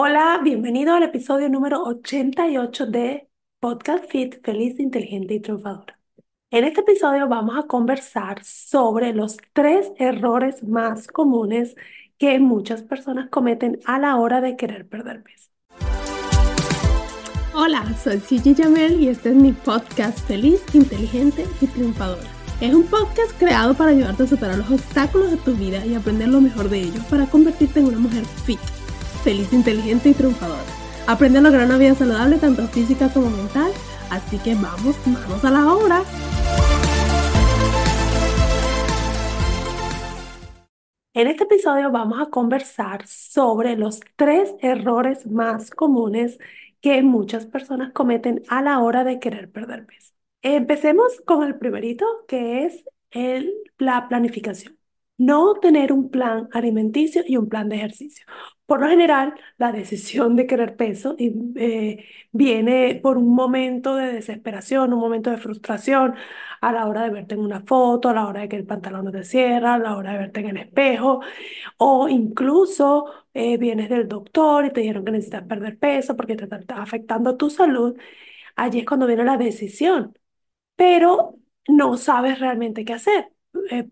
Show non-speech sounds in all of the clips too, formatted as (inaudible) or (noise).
Hola, bienvenido al episodio número 88 de Podcast Fit Feliz, Inteligente y Triunfadora. En este episodio vamos a conversar sobre los tres errores más comunes que muchas personas cometen a la hora de querer perder peso. Hola, soy Gigi Jamel y este es mi podcast Feliz, Inteligente y Triunfadora. Es un podcast creado para ayudarte a superar los obstáculos de tu vida y aprender lo mejor de ellos para convertirte en una mujer fit feliz, inteligente y triunfadora. Aprende a lograr una vida saludable tanto física como mental. Así que vamos, vamos a la obra. En este episodio vamos a conversar sobre los tres errores más comunes que muchas personas cometen a la hora de querer perder peso. Empecemos con el primerito, que es la planificación. No tener un plan alimenticio y un plan de ejercicio. Por lo general, la decisión de querer peso eh, viene por un momento de desesperación, un momento de frustración, a la hora de verte en una foto, a la hora de que el pantalón no te cierra, a la hora de verte en el espejo, o incluso eh, vienes del doctor y te dijeron que necesitas perder peso porque te está afectando tu salud. Allí es cuando viene la decisión, pero no sabes realmente qué hacer. Eh,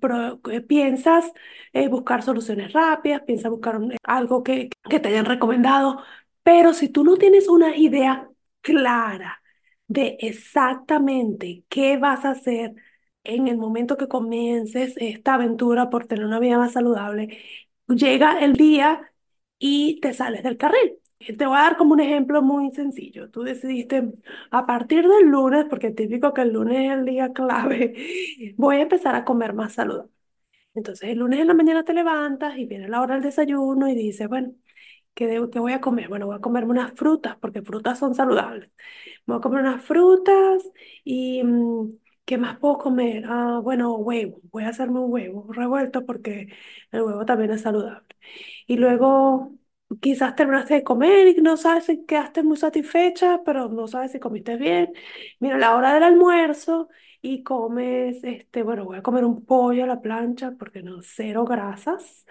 eh, piensas eh, buscar soluciones rápidas, piensas buscar algo que, que te hayan recomendado, pero si tú no tienes una idea clara de exactamente qué vas a hacer en el momento que comiences esta aventura por tener una vida más saludable, llega el día y te sales del carril. Te voy a dar como un ejemplo muy sencillo. Tú decidiste a partir del lunes, porque es típico que el lunes es el día clave, (laughs) voy a empezar a comer más saludable. Entonces el lunes en la mañana te levantas y viene la hora del desayuno y dices, bueno, ¿qué, debo, qué voy a comer? Bueno, voy a comerme unas frutas, porque frutas son saludables. Voy a comer unas frutas y mm, ¿qué más puedo comer? Ah, bueno, huevo. Voy a hacerme un huevo revuelto porque el huevo también es saludable. Y luego quizás terminaste de comer y no sabes si quedaste muy satisfecha, pero no sabes si comiste bien. Mira, la hora del almuerzo y comes, este, bueno, voy a comer un pollo a la plancha porque no, cero grasas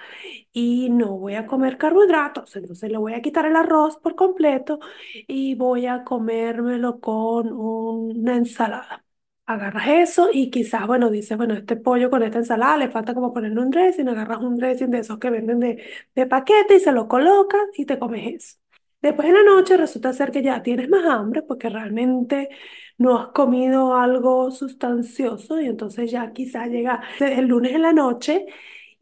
y no voy a comer carbohidratos, entonces le voy a quitar el arroz por completo y voy a comérmelo con una ensalada agarras eso y quizás, bueno, dices, bueno, este pollo con esta ensalada le falta como ponerle un dressing, agarras un dressing de esos que venden de, de paquete y se lo colocas y te comes eso. Después en la noche resulta ser que ya tienes más hambre porque realmente no has comido algo sustancioso y entonces ya quizás llega el lunes en la noche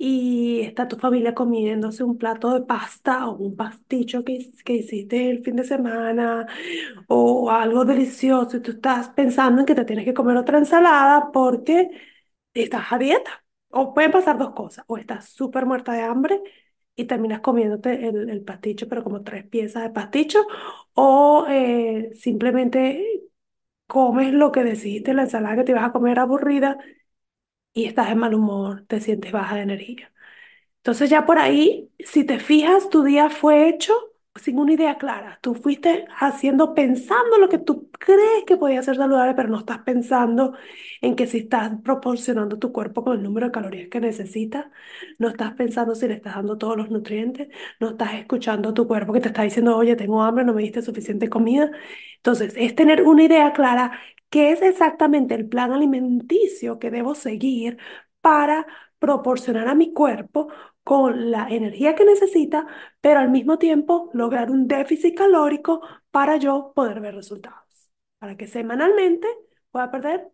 y está tu familia comiéndose un plato de pasta o un pasticho que, que hiciste el fin de semana o algo delicioso y tú estás pensando en que te tienes que comer otra ensalada porque estás a dieta. O pueden pasar dos cosas, o estás súper muerta de hambre y terminas comiéndote el, el, pasticho, pero como tres piezas de pasticho, o eh, simplemente comes lo que decidiste, la ensalada que te ibas a comer aburrida y estás en mal humor, te sientes baja de energía. Entonces ya por ahí, si te fijas, tu día fue hecho sin una idea clara. Tú fuiste haciendo, pensando lo que tú crees que podía ser saludable, pero no estás pensando en que si estás proporcionando tu cuerpo con el número de calorías que necesita, no estás pensando si le estás dando todos los nutrientes, no estás escuchando a tu cuerpo que te está diciendo, oye, tengo hambre, no me diste suficiente comida. Entonces, es tener una idea clara qué es exactamente el plan alimenticio que debo seguir para proporcionar a mi cuerpo con la energía que necesita, pero al mismo tiempo lograr un déficit calórico para yo poder ver resultados. Para que semanalmente pueda perder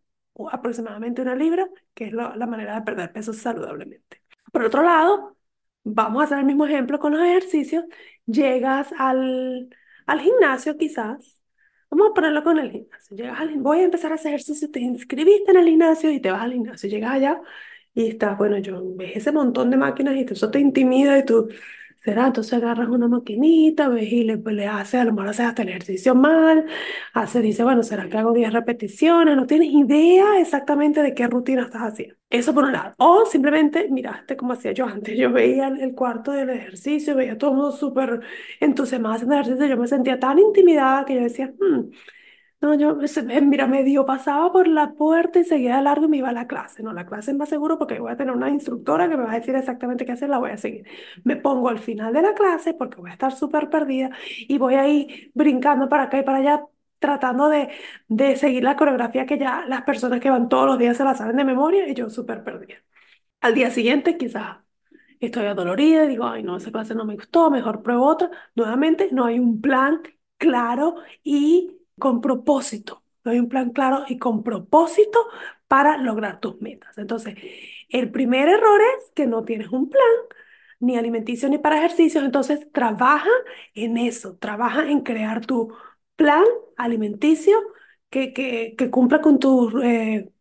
aproximadamente una libra, que es la, manera de perder peso saludablemente. Por otro lado, vamos a hacer el mismo ejemplo con los ejercicios. Llegas al, al gimnasio quizás. Vamos a ponerlo con el gimnasio. Llegas al, voy a empezar a hacer ejercicio, te inscribiste en el gimnasio y te vas al gimnasio. Llegas allá Y está, bueno, yo ves ese montón de máquinas y eso te intimida y tú, será, entonces agarras una maquinita, ves y le, pues, le haces, a lo mejor haces hasta el ejercicio mal, hace, dice, bueno, ¿será que hago 10 repeticiones? No tienes idea exactamente de qué rutina estás haciendo. Eso por un lado. O simplemente miraste como hacía yo antes. Yo veía el, cuarto del ejercicio, veía todo el mundo súper entusiasmado haciendo ejercicio. Yo me sentía tan intimidada que yo decía, "Hmm, no, yo, eh, mira, medio pasaba por la puerta y seguía de largo y me iba a la clase. No, la clase es más seguro porque voy a tener una instructora que me va a decir exactamente qué hacer, la voy a seguir. Me pongo al final de la clase porque voy a estar súper perdida y voy ahí brincando para acá y para allá, tratando de, de seguir la coreografía que ya las personas que van todos los días se la saben de memoria y yo súper perdida. Al día siguiente quizás estoy adolorida digo, ay, no, esa clase no me gustó, mejor pruebo otra. Nuevamente, no hay un plan claro y con propósito. Hay un plan claro y con propósito para lograr tus metas. Entonces, el primer error es que no tienes un plan, ni alimenticio ni para ejercicios. Entonces, trabaja en eso, trabaja en crear tu plan alimenticio que, que, que cumpla con tus eh,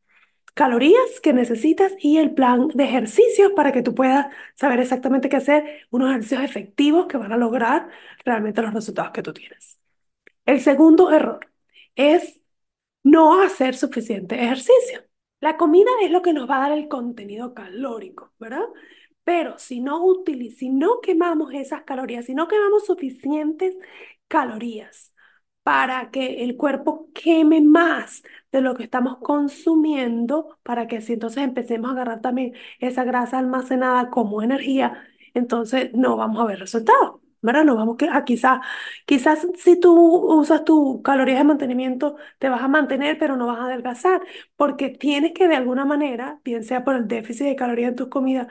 calorías que necesitas y el plan de ejercicios para que tú puedas saber exactamente qué hacer, unos ejercicios efectivos que van a lograr realmente los resultados que tú tienes. El segundo error es no hacer suficiente ejercicio. La comida es lo que nos va a dar el contenido calórico, ¿verdad? Pero si no utili- si no quemamos esas calorías, si no quemamos suficientes calorías para que el cuerpo queme más de lo que estamos consumiendo, para que así entonces empecemos a agarrar también esa grasa almacenada como energía, entonces no vamos a ver resultados. ¿Verdad? No vamos a quizás, quizás si tú usas tus calorías de mantenimiento, te vas a mantener, pero no vas a adelgazar, porque tienes que de alguna manera, bien por el déficit de calorías en tus comidas,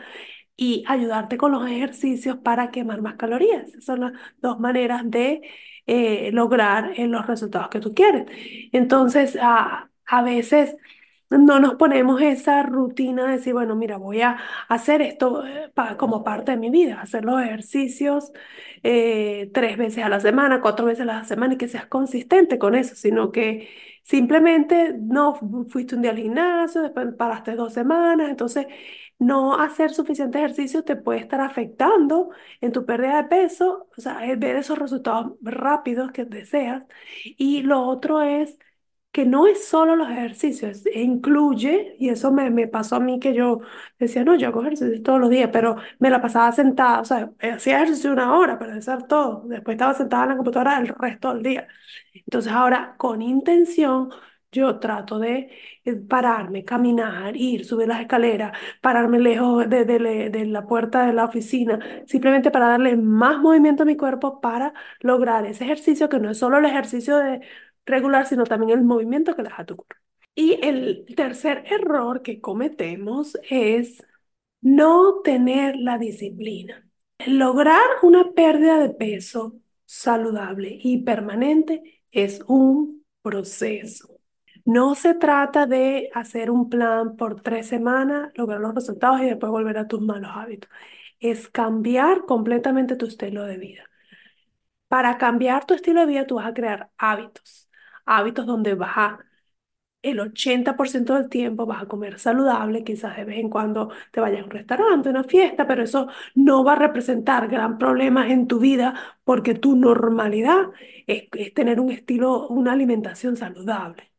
y ayudarte con los ejercicios para quemar más calorías. Son las dos maneras de eh, lograr eh, los resultados que tú quieres. Entonces, a, a veces no nos ponemos esa rutina de decir, bueno, mira, voy a hacer esto eh, como parte de mi vida, hacer los ejercicios eh, tres veces a la semana, cuatro veces a la semana y que seas consistente con eso, sino que simplemente no fu- fuiste un día al gimnasio, después paraste dos semanas, entonces no hacer suficiente ejercicio te puede estar afectando en tu pérdida de peso, o sea, ver esos resultados rápidos que deseas. Y lo otro es que no es solo los ejercicios, incluye, y eso me, me pasó a mí que yo decía, no, yo hago ejercicio todos los días, pero me la pasaba sentada, o sea, hacía ejercicio una hora para hacer todo, después estaba sentada en la computadora el resto del día. Entonces ahora, con intención, yo trato de eh, pararme, caminar, ir, subir las escaleras, pararme lejos de, de de la puerta de la oficina, simplemente para darle más movimiento a mi cuerpo para lograr ese ejercicio que no es solo el ejercicio de regular, sino también el movimiento que tu cuerpo. Y el tercer error que cometemos es no tener la disciplina. Lograr una pérdida de peso saludable y permanente es un proceso. No se trata de hacer un plan por tres semanas, lograr los resultados y después volver a tus malos hábitos. Es cambiar completamente tu estilo de vida. Para cambiar tu estilo de vida, tú vas a crear hábitos. Hábitos donde vas a el 80% del tiempo vas a comer saludable, quizás de vez en cuando te vayas a un restaurante, una fiesta, pero eso no va a representar gran problema en tu vida porque tu normalidad es, es tener un estilo, una alimentación saludable.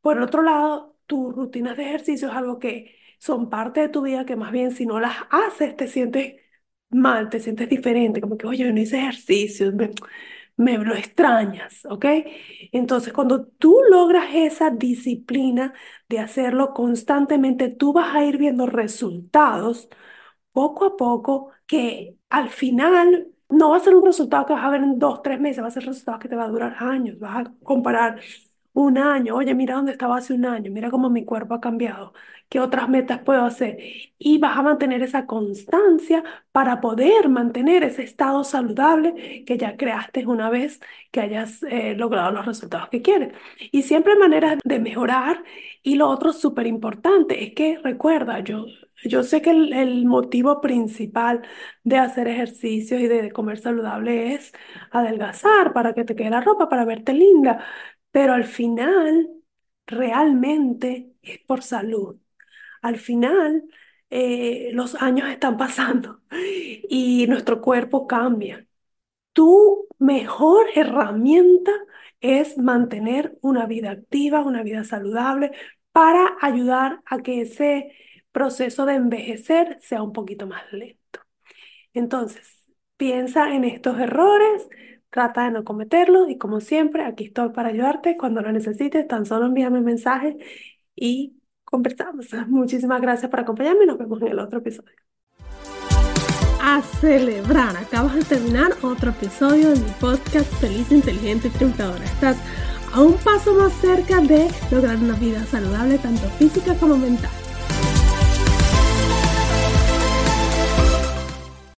Por otro lado, tus rutinas de ejercicio es algo que son parte de tu vida que más bien si no las haces te sientes mal, te sientes diferente, como que, oye, yo no hice ejercicio, me, lo extrañas, ¿ok? Entonces, cuando tú logras esa disciplina de hacerlo constantemente, tú vas a ir viendo resultados poco a poco que al final no va a ser un resultado que vas a ver en dos, tres meses, va a ser un resultado que te va a durar años, vas a comparar un año, oye, mira dónde estaba hace un año, mira cómo mi cuerpo ha cambiado, qué otras metas puedo hacer. Y vas a mantener esa constancia para poder mantener ese estado saludable que ya creaste una vez que hayas eh, logrado los resultados que quieres. Y siempre hay maneras de mejorar. Y lo otro súper importante es que recuerda, yo, yo sé que el, el motivo principal de hacer ejercicios y de comer saludable es adelgazar para que te quede la ropa, para verte linda. Pero al final, realmente es por salud. Al final, eh, los años están pasando (laughs) y nuestro cuerpo cambia. Tu mejor herramienta es mantener una vida activa, una vida saludable, para ayudar a que ese proceso de envejecer sea un poquito más lento. Entonces, piensa en estos errores, trata de no cometerlos y como siempre, aquí estoy para ayudarte cuando lo necesites, tan solo envíame un mensaje y conversamos. (laughs) Muchísimas gracias por acompañarme y nos vemos en el otro episodio. A celebrar, acabas de terminar otro episodio de mi podcast Feliz, Inteligente y Triunfadora. Estás a un paso más cerca de lograr una vida saludable, tanto física como mental.